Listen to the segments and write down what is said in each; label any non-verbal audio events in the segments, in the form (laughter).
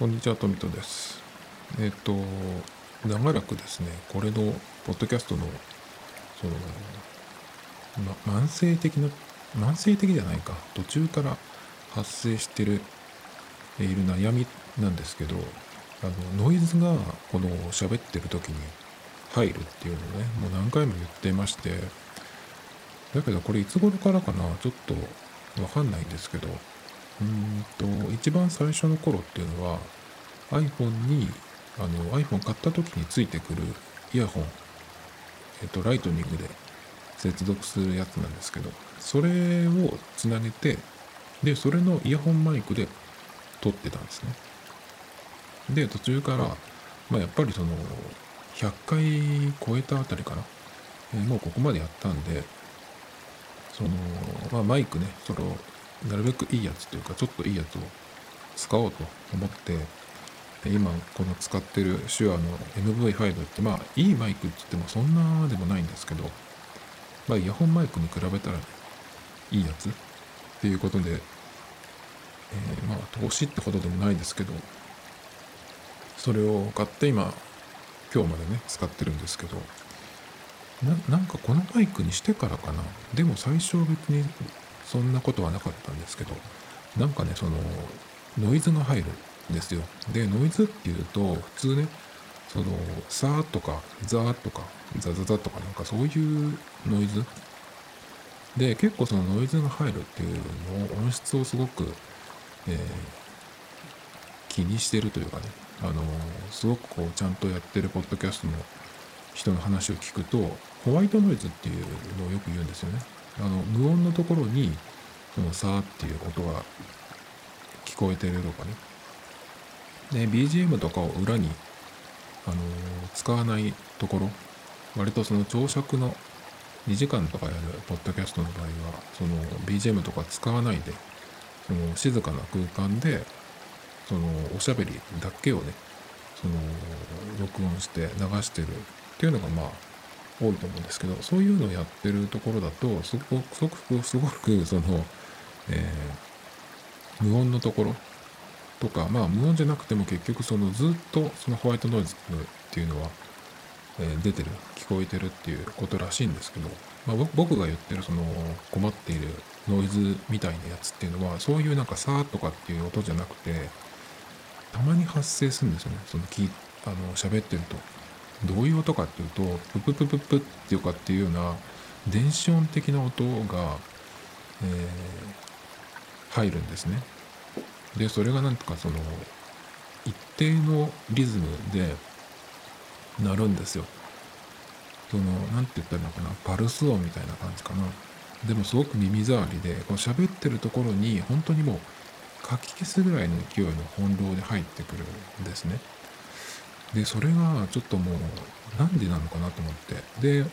こんにちは、トミトです。えっ、と、長らくですね、これの、ポッドキャストの、その、ま、慢性的な、慢性的じゃないか、途中から発生してる、いる悩みなんですけど、あの、ノイズが、この、喋ってる時に入るっていうのをね、もう何回も言ってまして、だけどこれいつ頃からかな、ちょっとわかんないんですけど、うんと、一番最初の頃っていうのは iPhone に、あの iPhone 買った時についてくるイヤホン、えっと、ライトニングで接続するやつなんですけど、それをつなげて、で、それのイヤホンマイクで撮ってたんですね。で、途中から、まあ、やっぱりその、100回超えたあたりかな？えもうここまでやったんで、その、まあ、マイクね、その、なるべくいいやつというか、ちょっといいやつを使おうと思って、今この使ってる手話の MV5 ってまあいいマイクって言ってもそんなでもないんですけどまあイヤホンマイクに比べたら、ね、いいやつっていうことで、えー、まあ投資ってほどでもないですけどそれを買って今今日までね使ってるんですけどなんかこのマイクにしてからかな。でも最初別にそんなことはなかったんですけどなんかねそのノイズが入るんですよ。でノイズっていうと普通ねそのさーとかザーとかザザザとかなんかそういうノイズ。で結構そのノイズが入るっていうのを音質をすごく、えー、気にしてるというかねあのすごくこうちゃんとやってるポッドキャストの人の話を聞くとホワイトノイズっていうのをよく言うんですよね。あの無音のところにそのさーっていう音が聞こえてるとかね。で BGM とかを裏にあの使わないところ割とその長尺の2時間とかやるポッドキャストの場合はその BGM とか使わないでその静かな空間でそのおしゃべりだけをねその録音して流してるっていうのがまあ多いと思うんですけどそういうのをやってるところだとすごくすごくすごくその、えー、無音のところとかまあ無音じゃなくても結局そのずっとそのホワイトノイズっていうのは、えー、出てる聞こえてるっていうことらしいんですけど、まあ、僕が言ってるその困っているノイズみたいなやつっていうのはそういうなんかさーとかっていう音じゃなくてたまに発生するんですよね。その聞あの喋ってると。どういう音かっていうとプププププっていうかっていうような電子音的な音が、えー、入るんですね。でそれがなんとかその一定のリズムで鳴るんですよ。その何て言ったらいいのかなパルス音みたいな感じかな。でもすごく耳障りでこう喋ってるところに本当にもうかき消すぐらいの勢いの翻弄で入ってくるんですね。でそれがちょっともうなんでなのかなと思って。で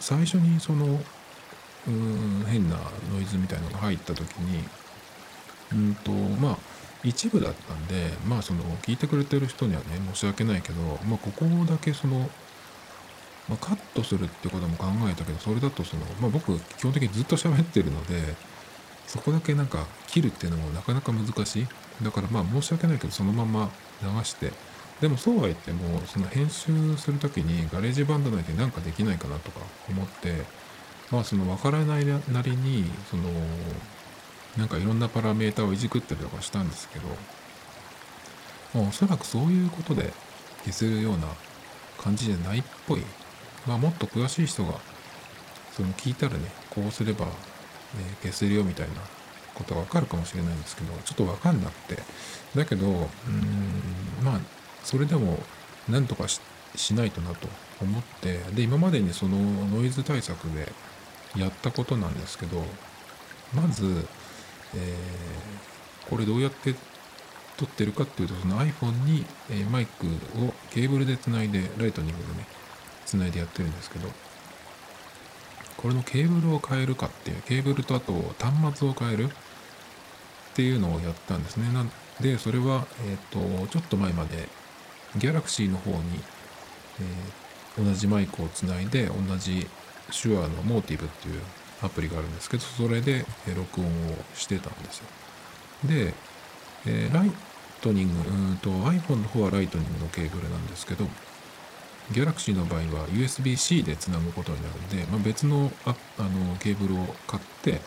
最初にそのうん変なノイズみたいのが入った時にうんとまあ一部だったんでまあその聞いてくれてる人にはね申し訳ないけど、まあ、ここだけその、まあ、カットするってことも考えたけどそれだとその、まあ、僕基本的にずっと喋ってるのでそこだけなんか切るっていうのもなかなか難しい。だからまあ申し訳ないけどそのまま流してでもそうは言ってもその編集する時にガレージバンド内で何かできないかなとか思ってまあその分からないなりにそのなんかいろんなパラメータをいじくったりとかしたんですけど、まあ、おそらくそういうことで消せるような感じじゃないっぽい。まあもっと詳しい人がその聞いたらねこうすれば、ね、消せるよみたいなことがわかるかもしれないんですけどちょっとわかんなくて。だけどうんまあそれでもなんとかしないとなと思ってで今までにそのノイズ対策でやったことなんですけどまず、えー、これどうやって撮ってるかっていうとその iPhone に、え、マイクをケーブルでつないでライトニングでねつないでやってるんですけどこれのケーブルを変えるかっていうケーブルとあと端末を変えるっていうのをやったんですね。なんでそれは、えっ、ー、とちょっと前までギャラクシーの方に、えー、同じマイクをつないで同じ Shure の MOTIV っていうアプリがあるんですけどそれで録音をしてたんですよ。で、えー、ライトニングうんと iPhone の方はライトニングのケーブルなんですけど Galaxy の場合は USB-C でつなぐことになるんで、まあ、別のああのケーブルを買って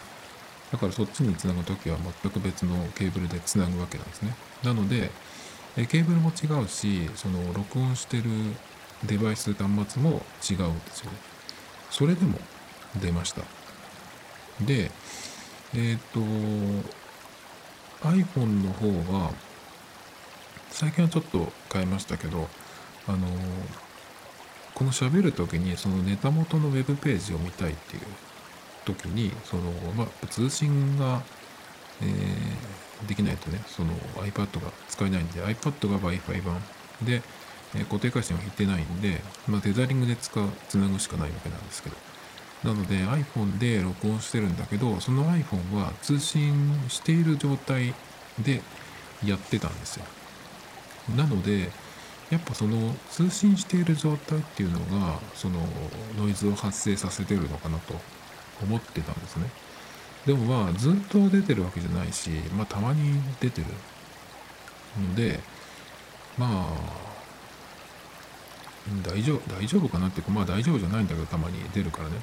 だからそっちにつなぐときは全く別のケーブルでつなぐわけなんですね。なのでえケーブルも違うしその録音してるデバイス端末も違うんですよねそれでも出ました。でえっ、と iPhone の方は最近はちょっと変えましたけどあのこの喋る時にそのネタ元のウェブページを見たいっていう時にその、まあ、通信が、えー、できないとねその iPad が使えないんで iPad が Wi-Fi 版。で、えー、固定回線は引いてないんで、まあ、テザリングで使うつなぐしかないわけなんですけど。なので iPhone で録音してるんだけどその iPhone は通信している状態でやってたんですよ。なのでやっぱその通信している状態っていうのがそのノイズを発生させてるのかなと思ってたんですね。でもまあずっと出てるわけじゃないしまあたまに出てるのでまあ大丈夫大丈夫かなっていうかまあ大丈夫じゃないんだけどたまに出るからね。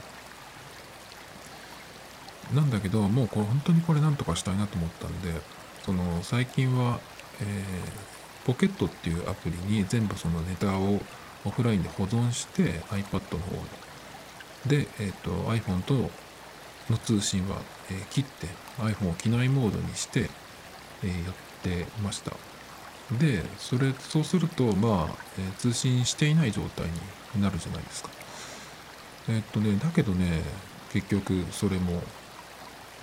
なんだけどもうこれ本当にこれなんとかしたいなと思ったんでその最近は、えー、ポケットっていうアプリに全部そのネタをオフラインで保存して iPad の方で、えーと、iPhone との通信は、え、切って iPhone を機内モードにして、え、やってました。でそれそうするとまあ、え、通信していない状態になるじゃないですか。えっとねだけどね結局それも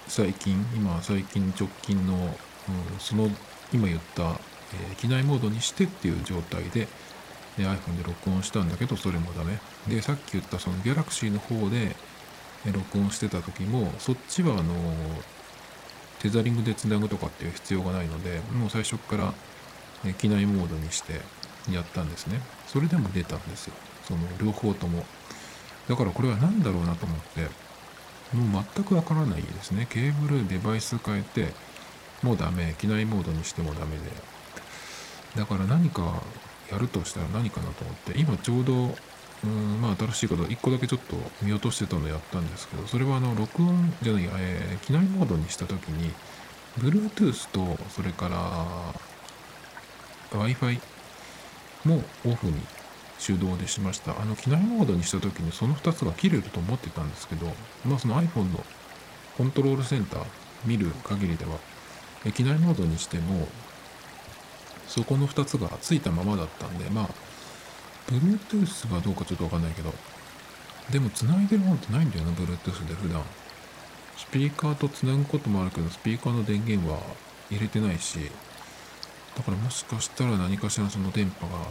最近今最近直近の、うん、その今言った、えー、機内モードにしてっていう状態で、え iPhone で録音したんだけどそれもダメ。でさっき言ったその Galaxy の方で、録音してた時もそっちはあのテザリングでつなぐとかっていう必要がないのでもう最初から、機内モードにしてやったんですねそれでも出たんですよその両方ともだからこれは何だろうなと思ってもう全くわからないですね。ケーブル、デバイス変えて、もうダメ。機内モードにしてもダメで。だから何かやるとしたら何かなと思って、今ちょうど、うん、まあ新しいこと1個だけちょっと見落としてたのやったんですけど、それはあの、録音じゃない、えー、機内モードにした時に、Bluetooth と、それから Wi-Fi もオフに手動でしました。あの、機内モードにした時にその2つが切れると思ってたんですけど、まあその iPhone のコントロールセンター見る限りでは、機内モードにしても、そこの2つがついたままだったんで、まあ、Bluetooth がどうかちょっとわかんないけど、でも繋いでるもんってないんだよな、Bluetooth で普段。スピーカーと繋ぐこともあるけど、スピーカーの電源は入れてないし、だからもしかしたら何かしらその電波が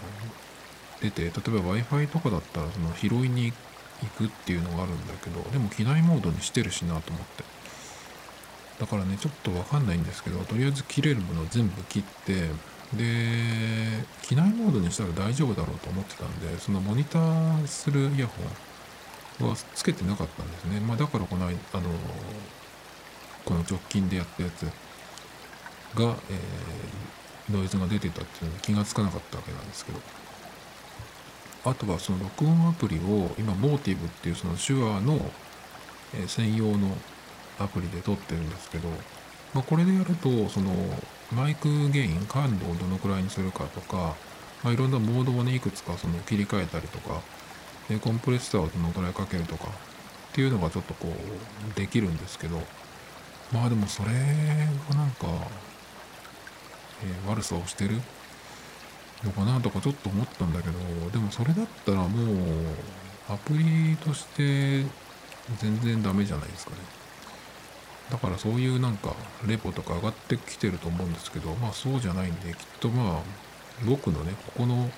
出て例えば Wi-Fi とかだったらその拾いに行くっていうのがあるんだけどでも機内モードにしてるしなと思ってだからねちょっとわかんないんですけどとりあえず切れるものを全部切ってで機内モードにしたら大丈夫だろうと思ってたんでそのモニターするイヤホンはつけてなかったんですね。まあだからこのあのこの直近でやったやつが、えー、ノイズが出てたっていうのに気がつかなかったわけなんですけど。あとはその録音アプリを今モーティブっていうその手話の専用のアプリで撮ってるんですけど、まあ、これでやるとそのマイクゲイン感度をどのくらいにするかとか、まあ、いろんなモードをねいくつかその切り替えたりとかコンプレッサーをどのくらいかけるとかっていうのがちょっとこうできるんですけどまあでもそれがなんか、えー、悪さをしてるのかなとかちょっと思ったんだけどでもそれだったらもうアプリとして全然ダメじゃないですかね。だからそういうなんかレポとか上がってきてると思うんですけどまあそうじゃないんできっとまあ僕のねここの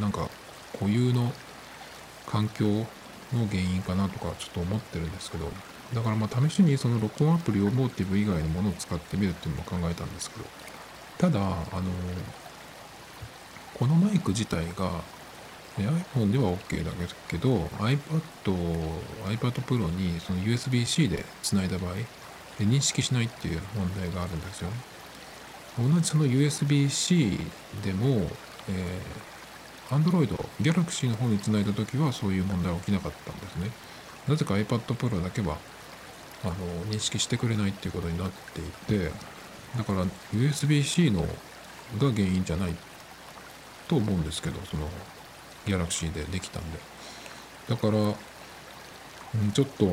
なんか固有の環境の原因かなとかちょっと思ってるんですけどだからまあ試しにその録音アプリをモーティブ以外のものを使ってみるっていうのも考えたんですけどただあのこのマイク自体が iPhone では OK だけど iPad、iPad Pro にその USB-C でつないだ場合で認識しないっていう問題があるんですよ。同じその USB-C でも、えー、Android、Galaxy の方につないだ時はそういう問題は起きなかったんですね。なぜか iPad Pro だけはあの認識してくれないっていうことになっていて、だから USB-C のが原因じゃないと思うんですけど、その Galaxy でできたんで。だから、ちょっと、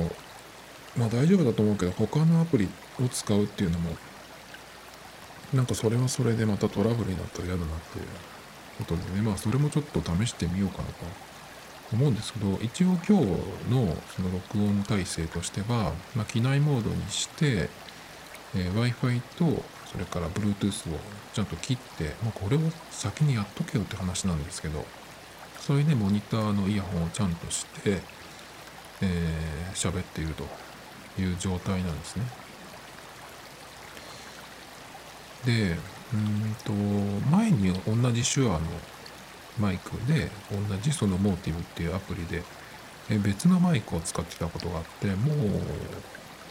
まあ大丈夫だと思うけど、他のアプリを使うっていうのもなんかそれはそれでまたトラブルになったら嫌だなっていうことでね、まあそれもちょっと試してみようかなと思うんですけど、一応今日のその録音体制としては、まあ、機内モードにして、えー、Wi-Fi とそれから Bluetooth をちゃんと切って、まあ、これを先にやっとけよって話なんですけど、それでモニターのイヤホンをちゃんとして、えー、喋っていると。いう状態なんですね。でうんと前に同じ手話のマイクで同じそのモーティブっていうアプリで別のマイクを使ってたことがあってもう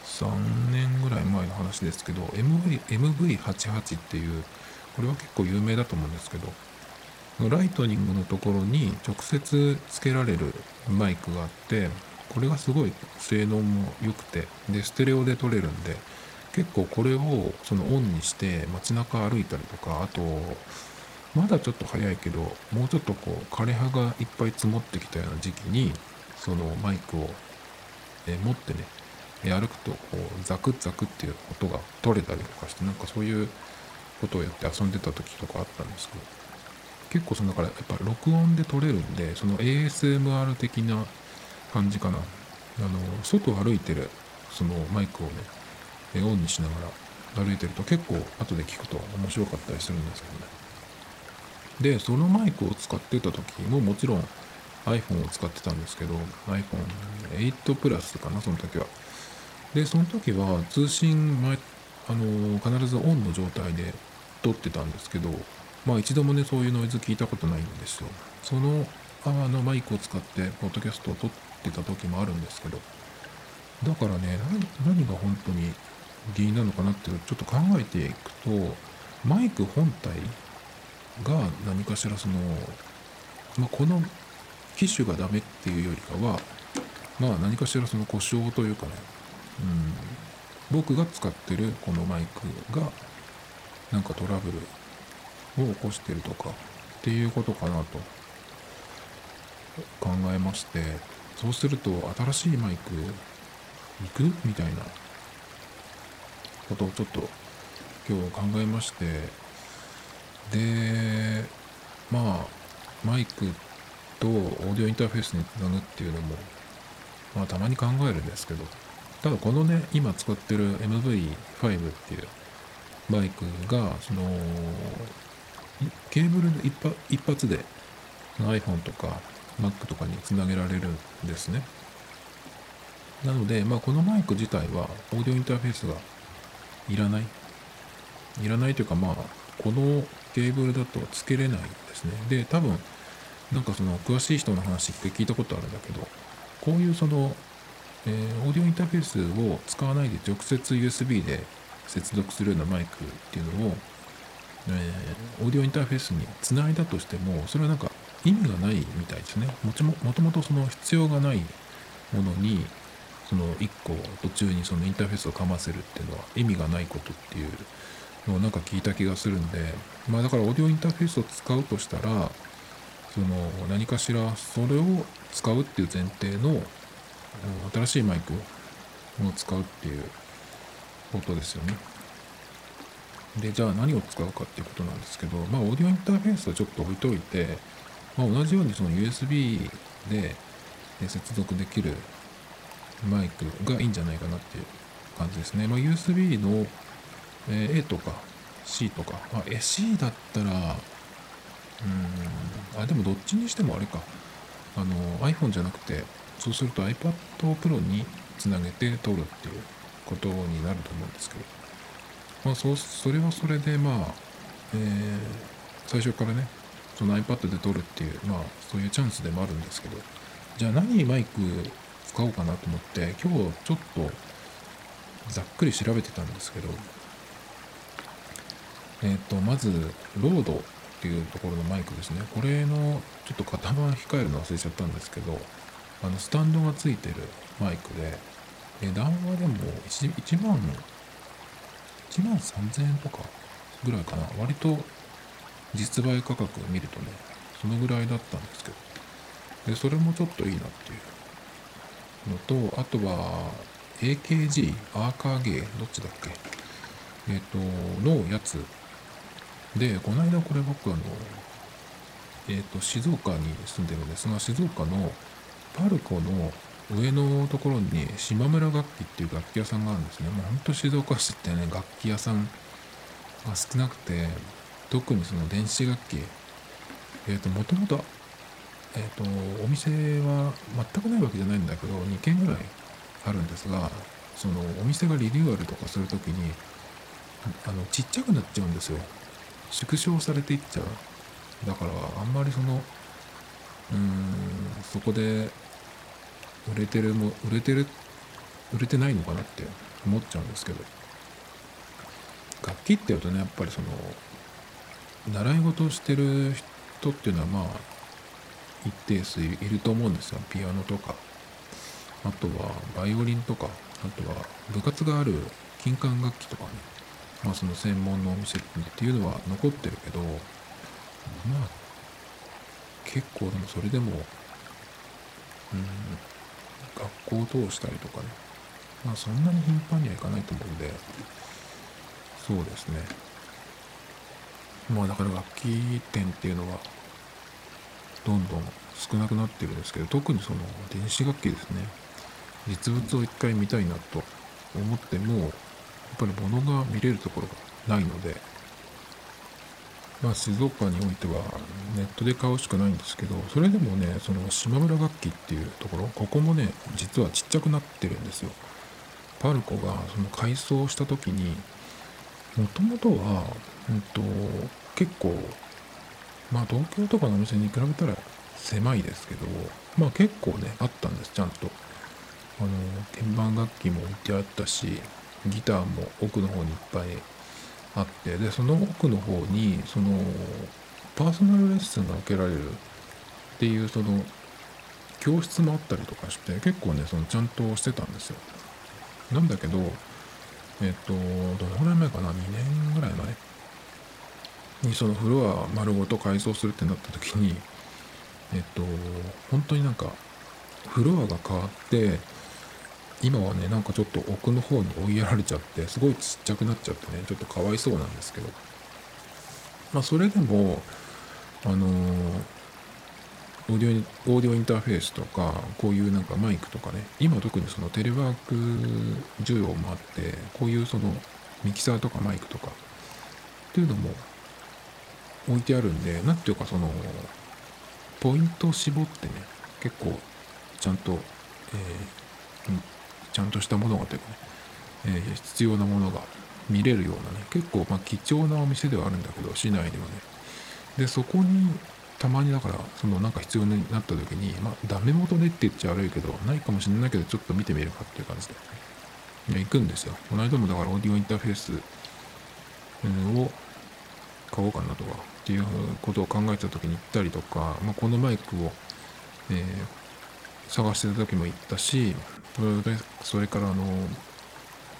3年ぐらい前の話ですけど MV MV88 っていうこれは結構有名だと思うんですけどライトニングのところに直接つけられるマイクがあってこれがすごい性能も良くてでステレオで撮れるんで結構これをそのオンにして街中歩いたりとかあとまだちょっと早いけどもうちょっとこう枯葉がいっぱい積もってきたような時期にそのマイクを、え持ってね歩くとこうザクザクっていう音が取れたりとかしてなんかそういうことをやって遊んでた時とかあったんですけど結構そのだからやっぱ録音で撮れるんでその ASMR 的な感じかなあの外歩いてるそのマイクをねオンにしながら歩いてると結構後で聞くと面白かったりするんですけどね。で、そのマイクを使ってた時ももちろん iPhone を使ってたんですけど iPhone8 プラスかな、その時は。で、その時は通信前、あの、必ずオンの状態で撮ってたんですけど、まあ一度もね、そういうノイズ聞いたことないんですよ。そのあのマイクを使って、ポッドキャストを撮ってた時もあるんですけど、だからね、何が本当に原因なのかなっていうちょっと考えていくとマイク本体が何かしらその、まあ、この機種がダメっていうよりかはまあ何かしらその故障というかね、うん、僕が使ってるこのマイクがなんかトラブルを起こしてるとかっていうことかなと考えましてそうすると新しいマイク行く？みたいな。ことをちょっと今日考えまして。でまあマイクとオーディオインターフェースにつなぐっていうのもまあたまに考えるんですけど。ただこのね今使ってる MV5 っていうマイクがそのケーブルで一発一発で iPhone とか Mac とかにつなげられるんですね。なので、まあ、このマイク自体はオーディオインターフェースがいらない。いらないというかまあこのケーブルだとつけれないですね。で多分なんかその詳しい人の話一回聞いたことあるんだけどこういうその、えー、オーディオインターフェースを使わないで直接 USB で接続するようなマイクっていうのを、えー、オーディオインターフェースにつないだとしてもそれはなんか意味がないみたいですねもちももともとその必要がないものにその1個途中にそのインターフェースをかませるっていうのは意味がないことっていうのをなんか聞いた気がするんでまあだからオーディオインターフェースを使うとしたらその何かしらそれを使うっていう前提の新しいマイクを使うっていうことですよね。で、じゃあ何を使うかっていうことなんですけど、まあ、オーディオインターフェースはちょっと置いといて、まあ、同じようにその USB で接続できるマイクがいいんじゃないかなっていう感じですね。まあ、USB の、A とか C とか、まあ、C だったら、うん、あ、でもどっちにしてもあれか。あの、iPhone じゃなくて、そうすると iPad Pro につなげて撮るっていうことになると思うんですけど、まあ、そう、それはそれで、まあ、えー、最初からね、その iPad で撮るっていう、まあ、そういうチャンスでもあるんですけど、じゃあ何マイク使おうかなと思って今日ちょっとざっくり調べてたんですけどえっ、とまずロードっていうところのマイクですね。これのちょっと型番控えるの忘れちゃったんですけどあのスタンドがついてるマイクで値段はでも 1, 1万1万3000円とかぐらいかな。割と実売価格を見るとねそのぐらいだったんですけど。でそれもちょっといいなっていうのとあとは AKG アーカーゲーどっちだっけ？えっ、ー、とのやつ。でこの間これ僕あのえっ、ー、と静岡に住んでるんですが静岡のパルコの上のところに島村楽器っていう楽器屋さんがあるんですね。もうほんと静岡市ってね、楽器屋さんが少なくて、特にその電子楽器、えっ、ー、と、もともと、えっ、ー、と、お店は全くないわけじゃないんだけど、2軒ぐらいあるんですが、そのお店がリニューアルとかするときに、あの、ちっちゃくなっちゃうんですよ。縮小されていっちゃう。だから、あんまりその、うーん、そこで売れてるも売れてる売れてないのかなって思っちゃうんですけど楽器っていうとねやっぱりその習い事をしてる人っていうのはまあ一定数いると思うんですよ。ピアノとか。あとはバイオリンとか。あとは部活がある金管楽器とかね。まあその専門のお店っていうのは残ってるけどまあ結構でもそれでもうん学校を通したりとかね。まあそんなに頻繁にはいかないと思うんでそうですね。まあだから楽器店っていうのはどんどん少なくなってるんですけど特にその電子楽器ですね。実物を一回見たいなと思ってもやっぱり物が見れるところがないのでまあ、静岡においてはネットで買うしかないんですけどそれでもねその島村楽器っていうところここもね実はちっちゃくなってるんですよ。パルコがその改装した時にもともとは、うんと、結構まあ東京とかのお店に比べたら狭いですけどまあ結構ねあったんですちゃんと。あの鍵盤楽器も置いてあったしギターも奥の方にいっぱいあってでその奥の方にそのパーソナルレッスンが受けられるっていうその教室もあったりとかして結構ねそのちゃんとしてたんですよ。なんだけどえっとどのぐらい前かな？2年ぐらい前にそのフロア丸ごと改装するってなった時にえっと本当になんかフロアが変わって今はねなんかちょっと奥の方に追いやられちゃってすごいちっちゃくなっちゃってねちょっとかわいそうなんですけど。まあそれでもあのオーディオオーディオインターフェースとかこういうなんかマイクとかね今特にそのテレワーク需要もあってこういうそのミキサーとかマイクとかっていうのも置いてあるんで何ていうかそのポイントを絞ってね結構ちゃんと、えー、ちゃんとしたものがというかね、えー、必要なものが見れるようなね結構まあ貴重なお店ではあるんだけど市内ではね。でそこにたまにだからそのなんか必要になった時にまあダメ元でって言っちゃ悪いけどないかもしれないけどちょっと見てみるかっていう感じで。いや行くんですよ。この間もだからオーディオインターフェースを買おうかなとかっていうことを考えた時に行ったりとか、まあ、このマイクを、えー、探してた時も行ったしそれからあの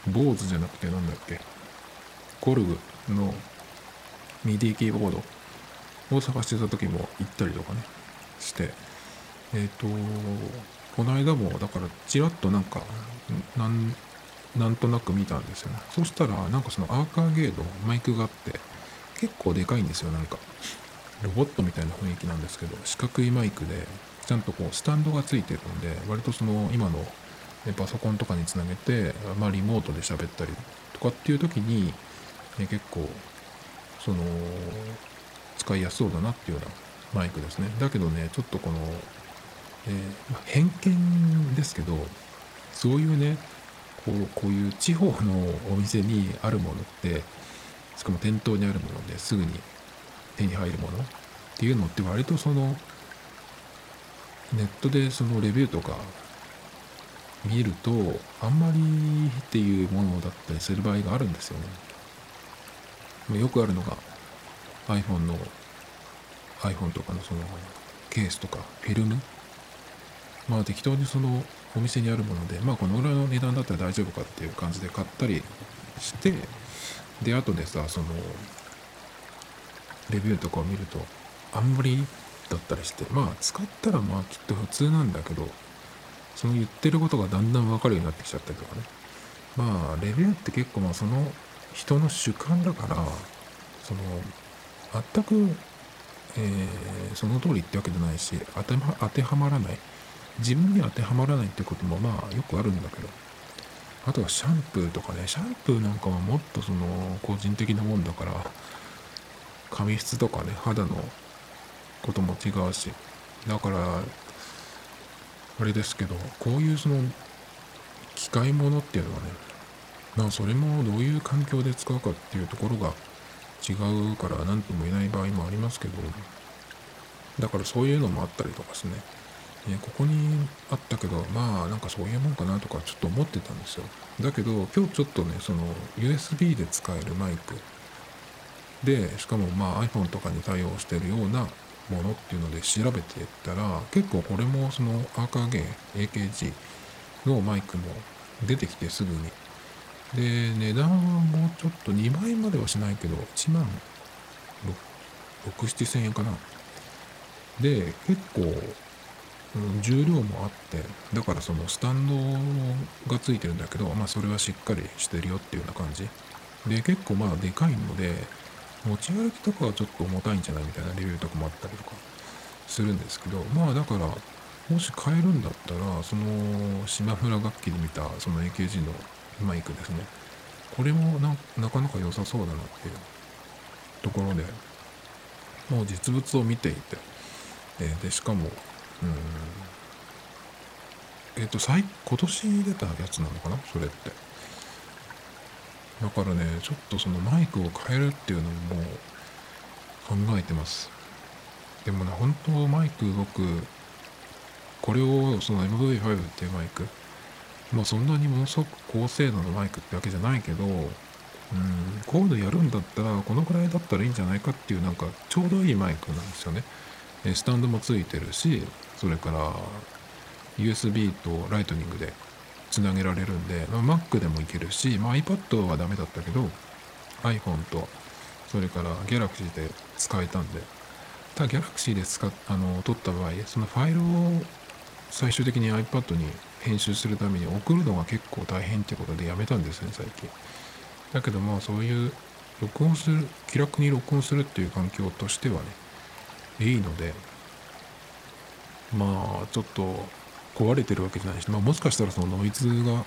坊主じゃなくてなんだっけコルグのミディキーボードを探してた時も行ったりとかねしてえっ、ー、とこの間もだからちらっとなんかなんなんとなく見たんですよね。そしたらなんかそのアーカーゲードマイクがあって結構でかいんですよなんか。ロボットみたいな雰囲気なんですけど四角いマイクでちゃんとこうスタンドがついてるんで割とその今のパソコンとかにつなげて、まあ、リモートで喋ったりとかっていう時に、ね、結構その使いやすそうだなっていうようなマイクですね。だけどねちょっとこの、えー、偏見ですけどそういうねこうこういう地方のお店にあるものってしかも店頭にあるものですぐに手に入るものっていうのって割とそのネットでそのレビューとか見るとあんまりっていうものだったりする場合があるんですよね。よくあるのが iPhone の iPhone とかのそのケースとかフィルムまあ適当にそのお店にあるものでまあこのぐらいの値段だったら大丈夫かっていう感じで買ったりしてで後でさそのレビューとかを見るとあんまりだったりしてまあ使ったらまあきっと普通なんだけどその言ってることがだんだん分かるようになってきちゃったりとかね。まあレビューって結構まあその人の主観だからその全く、えー、その通りってわけじゃないし当て,、当てはまらない。自分に当てはまらないってこともまあよくあるんだけど。あとはシャンプーとかね。シャンプーなんかはもっとその個人的なもんだから髪質とかね肌のことも違うし。だからあれですけどこういうその機械物っていうのはねまあそれもどういう環境で使うかっていうところが違うから何とも言えない場合もありますけどだからそういうのもあったりとかですね。えここにあったけどまあなんかそういうもんかなとかちょっと思ってたんですよ。だけど今日ちょっとねその USB で使えるマイクでしかもまあ iPhone とかに対応してるようなものっていうので調べてったら結構これもそのアーカーゲン AKG のマイクも出てきてすぐに。で値段はもうちょっと2万円まではしないけど1万6 7千円かな。で結構、うん、重量もあってだからそのスタンドがついてるんだけどまあそれはしっかりしてるよっていうような感じ。で結構まあでかいので持ち歩きとかはちょっと重たいんじゃないみたいなレビューとかもあったりとかするんですけどまあだからもし買えるんだったらその島村楽器で見たその AKG のマイクですね。これもなかなか良さそうだなっていうところでもう実物を見ていて、え、でしかもえっ、と最今年出たやつなのかな？それって。だからねちょっとそのマイクを変えるっていうのも考えてます。でもね本当マイク僕これをその MV5 っていうマイク。まあそんなにものすごく高精度のマイクってわけじゃないけどうんこういうのやるんだったらこのくらいだったらいいんじゃないかっていうなんかちょうどいいマイクなんですよね。スタンドもついてるしそれから USB とライトニングでつなげられるんで、まあ、Mac でもいけるし、まあ、iPad はダメだったけど iPhone とそれから Galaxy で使えたんでただ Galaxy で使っあの撮った場合そのファイルを最終的に iPad に編集するために送るのが結構大変ってことでやめたんですね最近。だけどまあそういう録音する気楽に録音するっていう環境としてはねいいのでまあちょっと壊れてるわけじゃないし、まあ、もしかしたらそのノイズが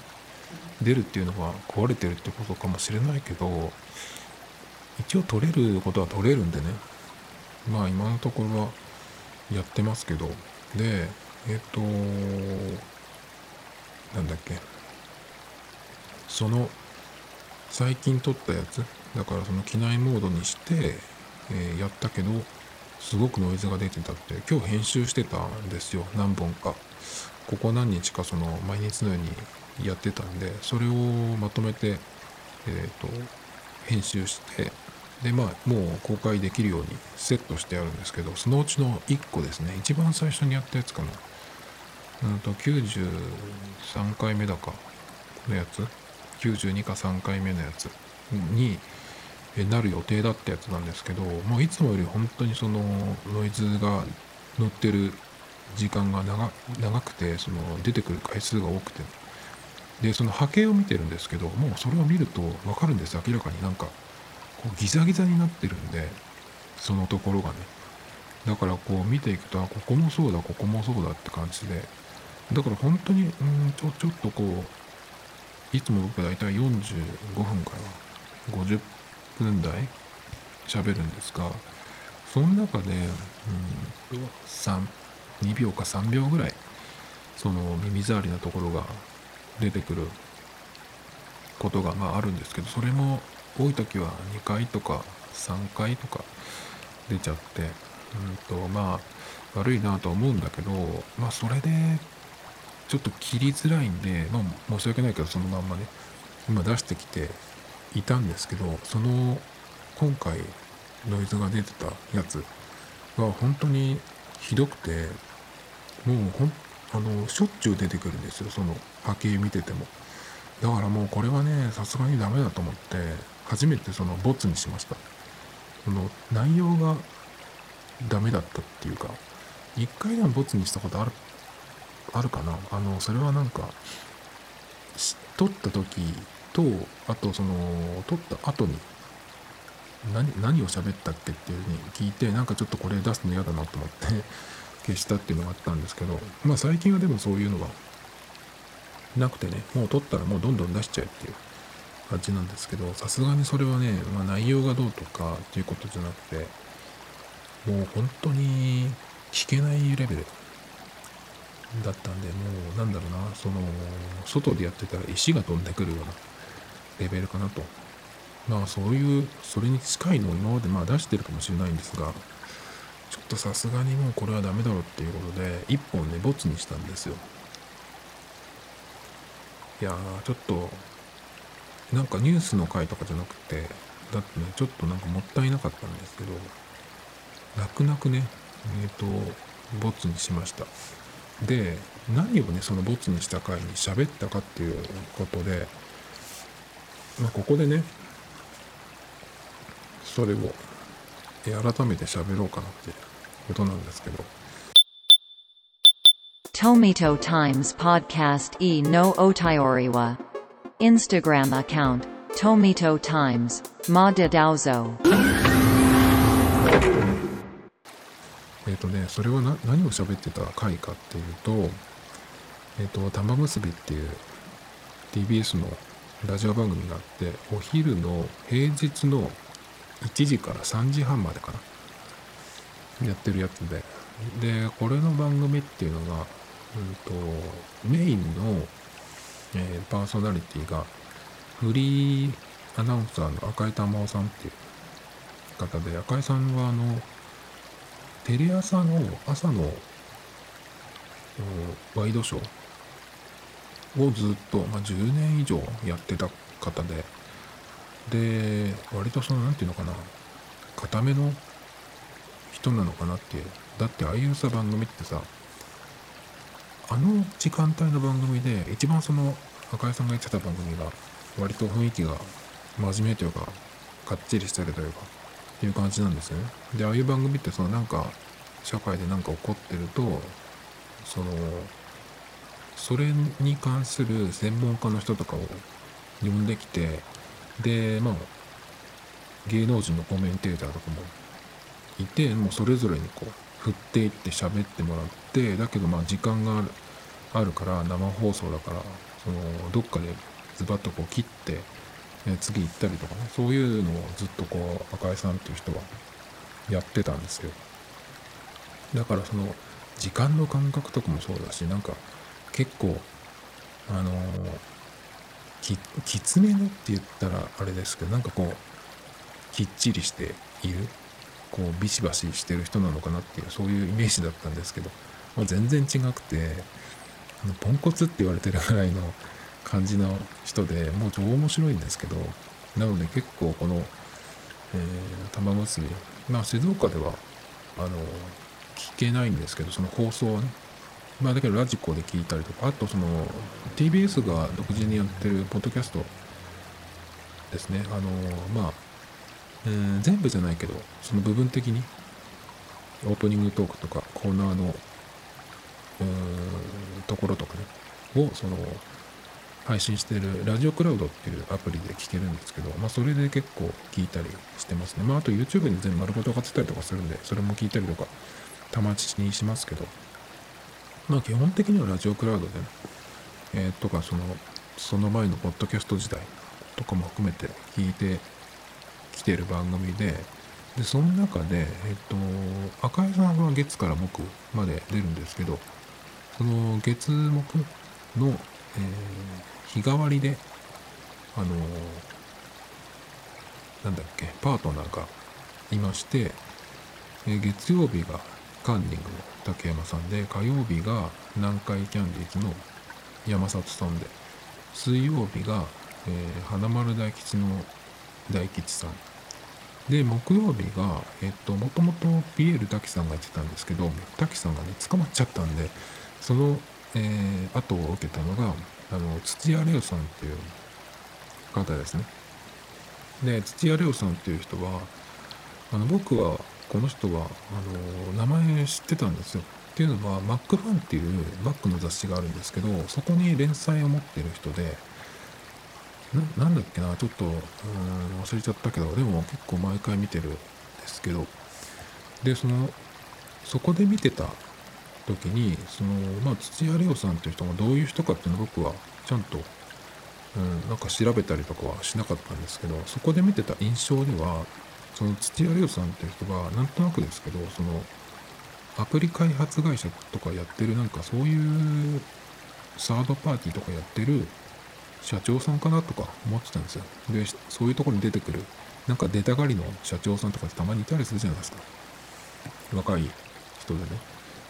出るっていうのが壊れてるってことかもしれないけど一応取れることは取れるんでね。まあ今のところはやってますけど。でえっ、となんだっけ。その最近撮ったやつ。だからその機内モードにして、えー、やったけどすごくノイズが出てたって今日編集してたんですよ何本か。ここ何日かその毎日のようにやってたんでそれをまとめて、えーと、編集してでまあもう公開できるようにセットしてあるんですけどそのうちの1個ですね一番最初にやったやつかな。うんと93回目だかこのやつ？92か3回目のやつになる予定だったやつなんですけどもういつもより本当にそのノイズが乗ってる時間が長くてその出てくる回数が多くて。でその波形を見てるんですけどもうそれを見ると分かるんです明らかになんかこうギザギザになってるんでそのところがね。だからこう見ていくとここもそうだここもそうだって感じで。だから本当にうんちょちょっとこういつも僕大体45分から50分台？喋るんですがその中でうん3 2秒か3秒ぐらいその耳障りなところが出てくることがまああるんですけどそれも多い時は2回とか3回とか出ちゃってうんとまあ悪いなとは思うんだけどまあそれでちょっと切りづらいんでまあ申し訳ないけどそのまんまね今出してきていたんですけどその今回ノイズが出てたやつは本当にひどくてもうほんあのしょっちゅう出てくるんですよ。その波形見てても。だからもうこれはねさすがにダメだと思って初めてそのボツにしました。その内容がダメだったっていうか一回でもボツにしたことあるあるかな？あのそれはなんか撮った時とあとその撮った後に何何を喋ったっけっていうふうに聞いてなんかちょっとこれ出すの嫌だなと思って (laughs) 消したっていうのがあったんですけどまあ最近はでもそういうのはなくてねもう撮ったらもうどんどん出しちゃえっていう感じなんですけどさすがにそれはね、まあ、内容がどうとかっていうことじゃなくてもう本当に聞けないレベルだったんでもうなんだろうなその外でやってたら石が飛んでくるようなレベルかなと。まあそういうそれに近いのを今までまあ出してるかもしれないんですがちょっとさすがにもうこれはダメだろうっていうことで一本ねボツにしたんですよ。いやーちょっとなんかニュースの回とかじゃなくてだってねちょっとなんかもったいなかったんですけど泣く泣くねえっ、ー、とボツにしました。で何をねそのボツにした回に喋ったかっていうことで、まあ、ここでねそれを改めて喋ろうかなってことなんですけど「トミトタイムズ・ポッドキャスト・ E・ ノ・オ・タイオリ」は Instagram アカウント「トミトタイムズ・マ・デ・ダウゾ」えっ、とねそれはな何を喋ってたかいかっていうとえっ、ー、と「玉結び」っていう TBS のラジオ番組があってお昼の平日の1時から3時半までかな。やってるやつで。でこれの番組っていうのが、うんと、メインの、えー、パーソナリティがフリーアナウンサーの赤井玉緒さんっていう方で赤井さんはあのテレ朝の朝のワイドショーをずっと、まあ、10年以上やってた方で。で割とその何て言うのかな。固めの人なのかなって。いうだってああいうさ番組ってさあの時間帯の番組で一番その赤井さんが言ってた番組が割と雰囲気が真面目というかかっちりしてるというかっていう感じなんですよね。でああいう番組ってそのなんか社会で何か起こってるとそのそれに関する専門家の人とかを呼んできてでまあ芸能人のコメンテーターとかもいてもうそれぞれにこう振っていって喋ってもらってだけどまあ時間があるから生放送だからそのどっかでズバッとこう切って、え次行ったりとかねそういうのをずっとこう赤井さんっていう人はやってたんですよだからその時間の感覚とかもそうだしなんか結構あのききつめのって言ったらあれですけどなんかこうきっちりしているこうビシバシしてる人なのかなっていうそういうイメージだったんですけど、まあ、全然違くてあのポンコツって言われてるぐらいの感じの人でもう超面白いんですけどなので結構この、えー、玉結びまあ静岡ではあの聞けないんですけどその放送はねまあだけどラジコで聞いたりとかあとその TBS が独自にやってるポッドキャストですねあのまあ、えー、全部じゃないけどその部分的にオープニングトークとかコーナーのうーところとかねをその配信してるラジオクラウドっていうアプリで聞けるんですけど、まあ、それで結構聞いたりしてますね。まあ、あと YouTube に全部丸ごと上がってたりとかするんで、それも聞いたりとか、たまちにしますけど、まあ基本的にはラジオクラウドで、えー、とかその、その前のポッドキャスト時代とかも含めて聞いてきてる番組で、で、その中で、えっ、と、赤井さんは月から木まで出るんですけど、その月木の、えー、日替わりで、あのー、なんだっけ、パートナーがいまして、えー、月曜日がカンニングの竹山さんで火曜日が南海キャンディーズの山里さんで水曜日が、えー、花丸大吉の大吉さん。で木曜日がえっともともとピエール滝さんが言ってたんですけど滝さんがね捕まっちゃったんでその、えー、後を受けたのがあの土屋レオさんっていう方ですね。で土屋レオさんっていう人はあの僕はこの人はあの名前知ってたんですよ。っていうのはマックファンっていうバックの雑誌があるんですけどそこに連載を持ってる人でなんだっけなちょっとうん忘れちゃったけどでも結構毎回見てるんですけどでそのそこで見てた時にその、まあ、土屋レオさんっていう人がどういう人かっていうのを僕はちゃんと、うん、なんか調べたりとかはしなかったんですけどそこで見てた印象ではその土屋レオさんっていう人がなんとなくですけどそのアプリ開発会社とかやってるなんかそういうサードパーティーとかやってる社長さんかなとか思ってたんですよ。で、そういうとこに出てくる、なんか出たがりの社長さんとかってたまにいたりするじゃないですか。若い人でね。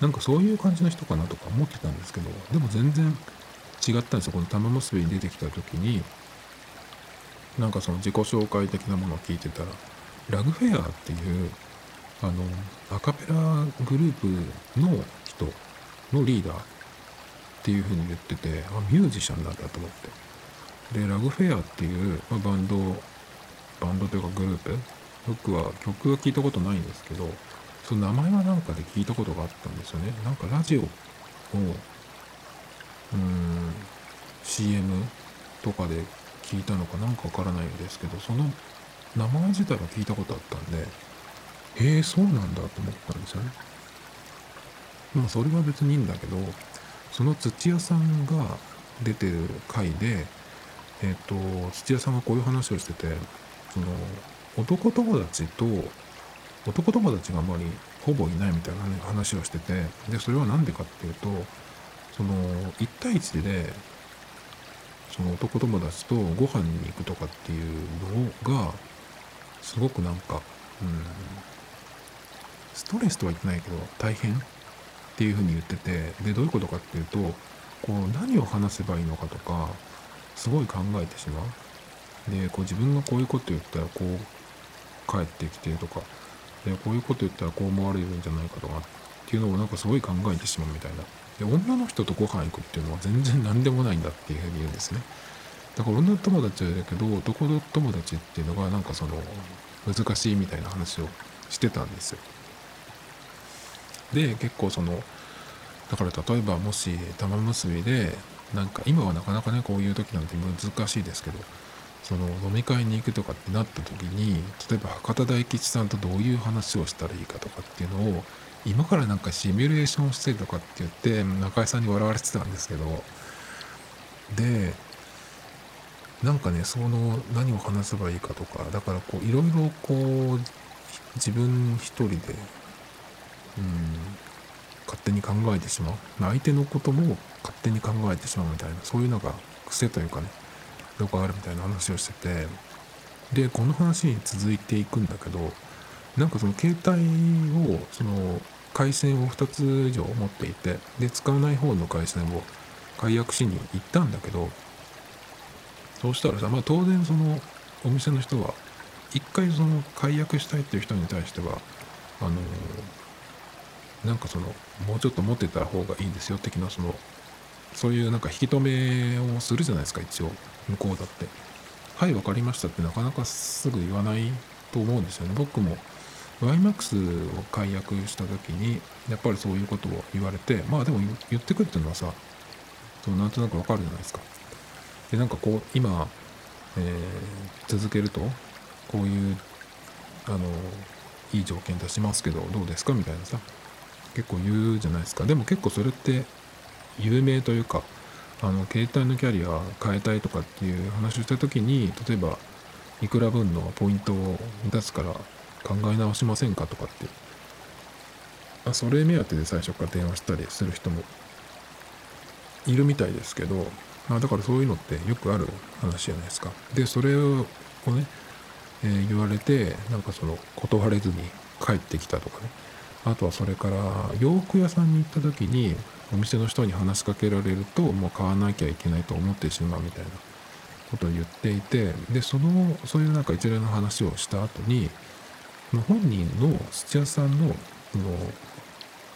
なんかそういう感じの人かなとか思ってたんですけど、でも全然違ったんですよ。この玉結びに出てきた時に、なんかその自己紹介的なものを聞いてたら、ラグフェアっていうあのアカペラグループの人のリーダーっていうふうに言っててあミュージシャンなんだと思って。でラグフェアっていう、まあ、バンドバンドというかグループ僕は曲は聞いたことないんですけどその名前はなんかで聞いたことがあったんですよね。なんかラジオをうん CM とかで聞いたのかなんかわからないんですけどその名前自体は聞いたことあったんでへえそうなんだと思ったんですよね。まあそれは別にいいんだけどその土屋さんが出てる回でえっ、と土屋さんがこういう話をしててその男友達と男友達があまりほぼいないみたいな、ね、話をしててでそれは何でかっていうとその1対1でその男友達とご飯に行くとかっていうのがすごくなんか、うん、ストレスとは言ってないけど大変っていうふうに言っててでどういうことかっていうとこう何を話せばいいのかとかすごい考えてしまう。でこう自分がこういうこと言ったらこう帰ってきてとかでこういうこと言ったらこう思われるんじゃないかとかっていうのをなんかすごい考えてしまうみたいな。で女の人とご飯行くっていうのは全然何でもないんだっていうふうに言うんですね。だから女友達だけど男の友達っていうのがなんかその難しいみたいな話をしてたんですよ。で結構そのだから例えばもし玉結びでなんか今はなかなかねこういう時なんて難しいですけどその飲み会に行くとかってなった時に例えば博多大吉さんとどういう話をしたらいいかとかっていうのを今からなんかシミュレーションしてとかって言って中井さんに笑われてたんですけどでなんかねその何を話せばいいかとかだからこういろいろこう自分一人でうん勝手に考えてしまう。相手のことも勝手に考えてしまうみたいなそういうのが癖というかねよくあるみたいな話をしてて。でこの話に続いていくんだけどなんかその携帯をその回線を2つ以上持っていてで使わない方の回線を解約しに行ったんだけどそうしたらさ、まあ、当然そのお店の人は一回その解約したいっていう人に対してはあのなんかそのもうちょっと持ってた方がいいですよ的なそのそういうなんか引き止めをするじゃないですか一応向こうだって。はい分かりましたってなかなかすぐ言わないと思うんですよね。僕も YMAX を解約した時にやっぱりそういうことを言われてまあでも言ってくるっていうのはさそうなんとなく分かるじゃないですか。でなんかこう今、えー、続けるとこういうあのいい条件出しますけどどうですかみたいなさ結構言うじゃないですか。でも結構それって有名というかあの携帯のキャリア変えたいとかっていう話をした時に例えばいくら分のポイントを出すから考え直しませんかとかって。あそれ目当てで最初から電話したりする人もいるみたいですけどあだからそういうのってよくある話じゃないですか。でそれをね、えー、言われてなんかその断れずに帰ってきたとかね。あとはそれから洋服屋さんに行った時にお店の人に話しかけられるともう買わなきゃいけないと思ってしまうみたいなことを言っていてでそのそういうなんか一連の話をした後に本人の土屋さんのの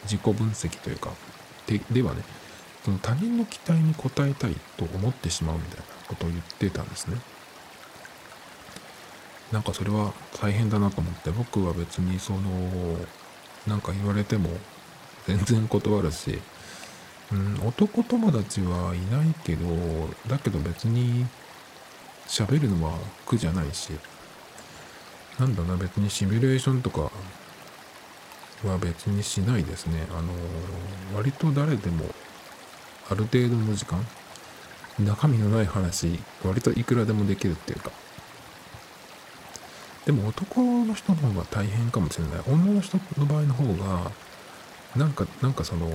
自己分析というかではねその他人の期待に応えたいと思ってしまうみたいなことを言ってたんですね。なんかそれは大変だなと思って僕は別にそのなんか言われても全然断るし、うん、男友達はいないけどだけど別に喋るのは苦じゃないしなんだな別にシミュレーションとかは別にしないですね。あの割と誰でもある程度の時間？中身のない話割といくらでもできるっていうか。でも男の人の方が大変かもしれない。女の人の場合の方がなんかなんかその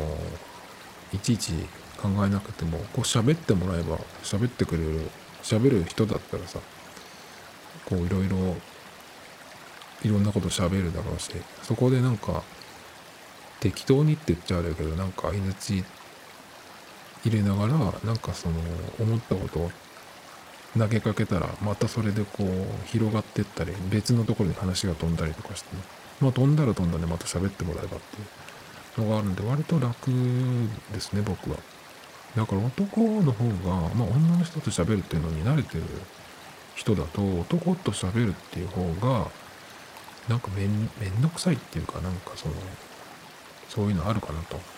いちいち考えなくてもこう喋ってもらえば喋ってくれる喋る人だったらさこういろいろいろんなこと喋るだろうしそこでなんか適当にって言っちゃあるけどなんか相づち入れながらなんかその思ったことを投げかけたらまたそれでこう広がってったり別のところに話が飛んだりとかしてね。まあ飛んだら飛んだでまた喋ってもらえばっていうのがあるんで割と楽ですね僕は。だから男の方がまあ女の人と喋るっていうのに慣れてる人だと男と喋るっていう方がなんかめんめんどくさいっていうかなんかそのそういうのあるかなと。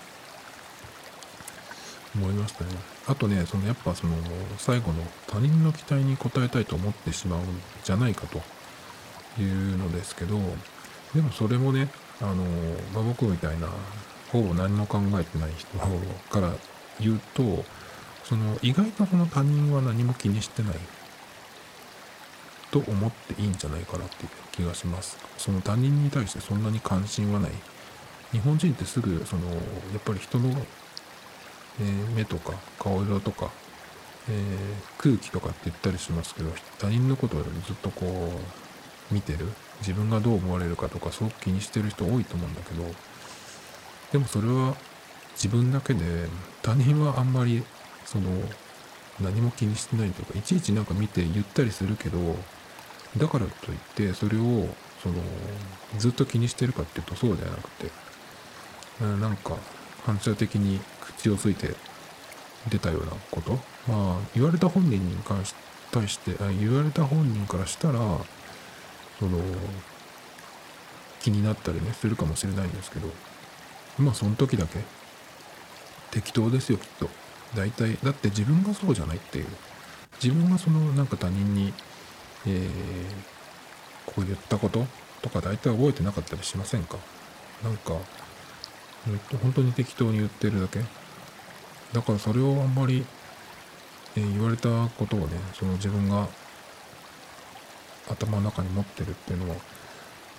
思いましたね。あとね、そのやっぱその最後の他人の期待に応えたいと思ってしまうんじゃないかというのですけど、でもそれもね、あの、まあ、僕みたいなほぼ何も考えてない人から言うと、その意外とその他人は何も気にしてないと思っていいんじゃないかなっていう気がします。その他人に対してそんなに関心はない。日本人ってすぐそのやっぱり人のえー、目とか顔色とか、えー、空気とかって言ったりしますけど他人のことをずっとこう見てる自分がどう思われるかとかすごく気にしてる人多いと思うんだけどでもそれは自分だけで他人はあんまりその何も気にしてないというかいちいちなんか見て言ったりするけどだからといってそれをそのずっと気にしてるかっていうとそうではなくてなんか反射的に口をついて出たようなこと？まあ言われた本人に関し対して言われた本人からしたらその気になったりねするかもしれないんですけどまあその時だけ適当ですよきっと。大体だって自分がそうじゃないっていう。自分がそのなんか他人に、えー、こう言ったこととか大体覚えてなかったりしませんか？なんか本当に適当に言ってるだけ？だからそれをあんまり、えー、言われたことをねその自分が頭の中に持ってるっていうのは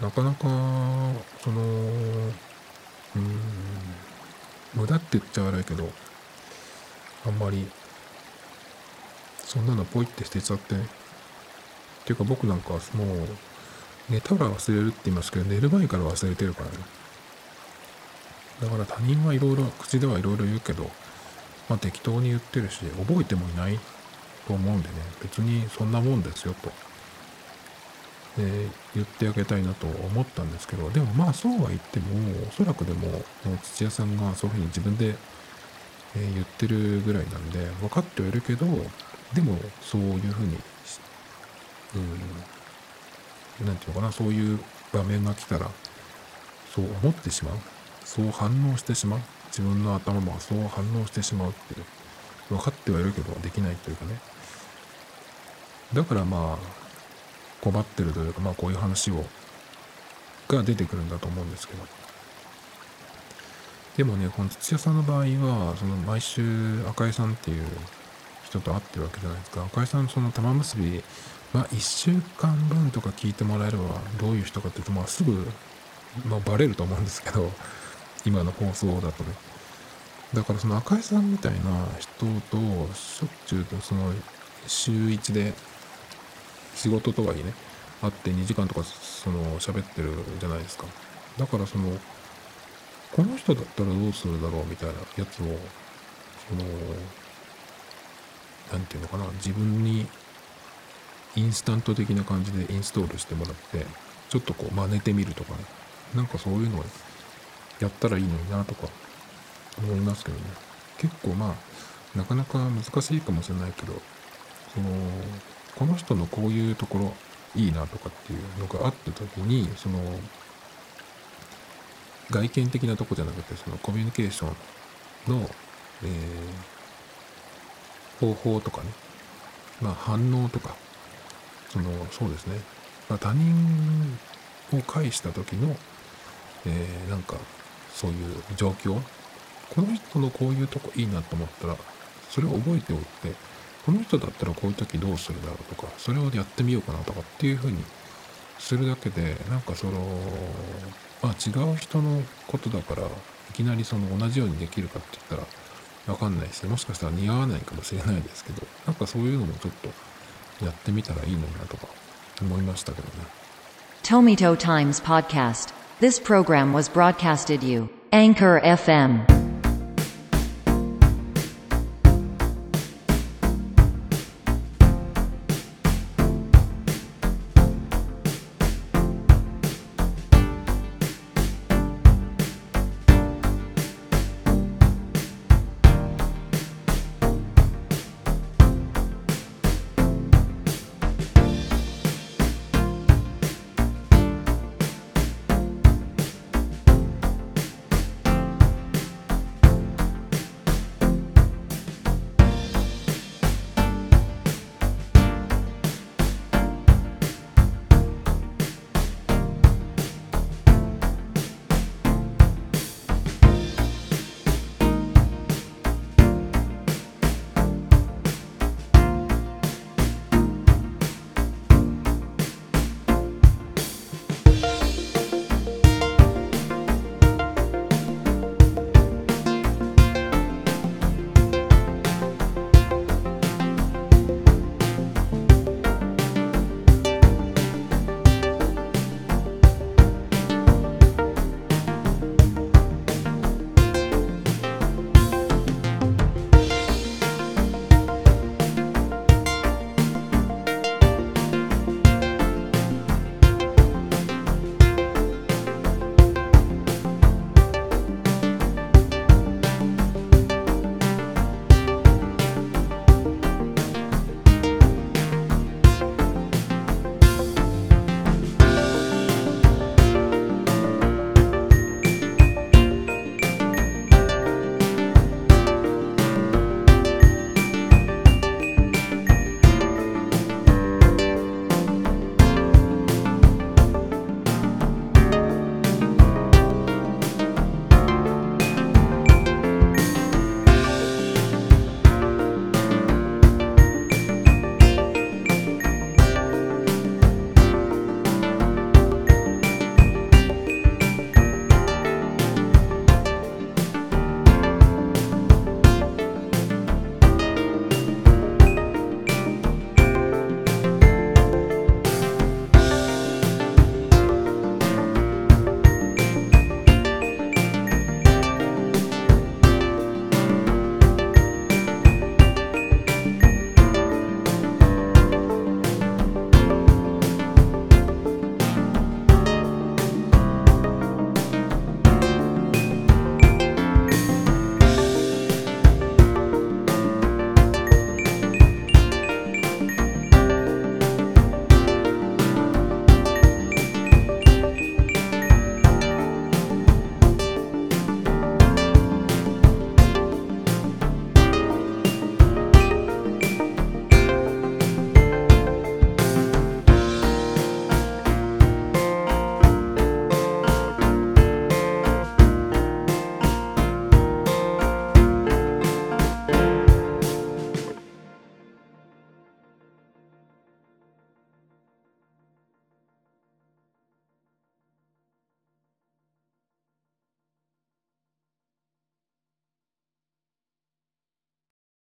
なかなかそのうん無駄って言っちゃ悪いけどあんまりそんなのポイって捨てちゃってっていうか僕なんかもう寝たら忘れるって言いますけど寝る前から忘れてるからね。だから他人はいろいろ口ではいろいろ言うけど、まあ、適当に言ってるし覚えてもいないと思うんでね別にそんなもんですよと、え、言ってあげたいなと思ったんですけどでもまあそうは言ってもおそらくでも土屋さんがそういうふうに自分で、えー、言ってるぐらいなんで分かってはいるけどでもそういうふうにうん何て言うのかなそういう場面が来たらそう思ってしまう。そう反応してしまう。自分の頭もそう反応してしまうっていう分かってはいるけどできないというかね。だからまあ困ってるというかまあこういう話をが出てくるんだと思うんですけど。でもねこの土屋さんの場合はその毎週赤井さんっていう人と会ってるわけじゃないですか。赤井さんその玉結びまあ1週間分とか聞いてもらえればどういう人かっていうとまあすぐ、まあ、バレると思うんですけど。今の放送だとね。だからその赤井さんみたいな人としょっちゅうとその週1で仕事とはいえね、会って2時間とかその喋ってるじゃないですか。だからその、この人だったらどうするだろうみたいなやつを、その、何て言うのかな、自分にインスタント的な感じでインストールしてもらって、ちょっとこう真似てみるとかねなんかそういうのをやったらいいのになとか思いますけどね。結構まあなかなか難しいかもしれないけどそのこの人のこういうところいいなとかっていうのがあった時にその外見的なとこじゃなくてそのコミュニケーションの、えー方法とかね。まあ反応とか。そのそうですね、まあ、他人を介した時の、えーなんかそういう状況。この人のこういうとこいいなと思ったらそれを覚えておいてこの人だったらこういう時どうするだろうとかそれをやってみようかなとかっていうふうにするだけでなんかそのまあ違う人のことだからいきなりその同じようにできるかって言ったらわかんないしもしかしたら似合わないかもしれないですけどなんかそういうのもちょっとやってみたらいいのになとか思いましたけどね。Tomito Times Podcast. This program was broadcasted you. Anchor FM.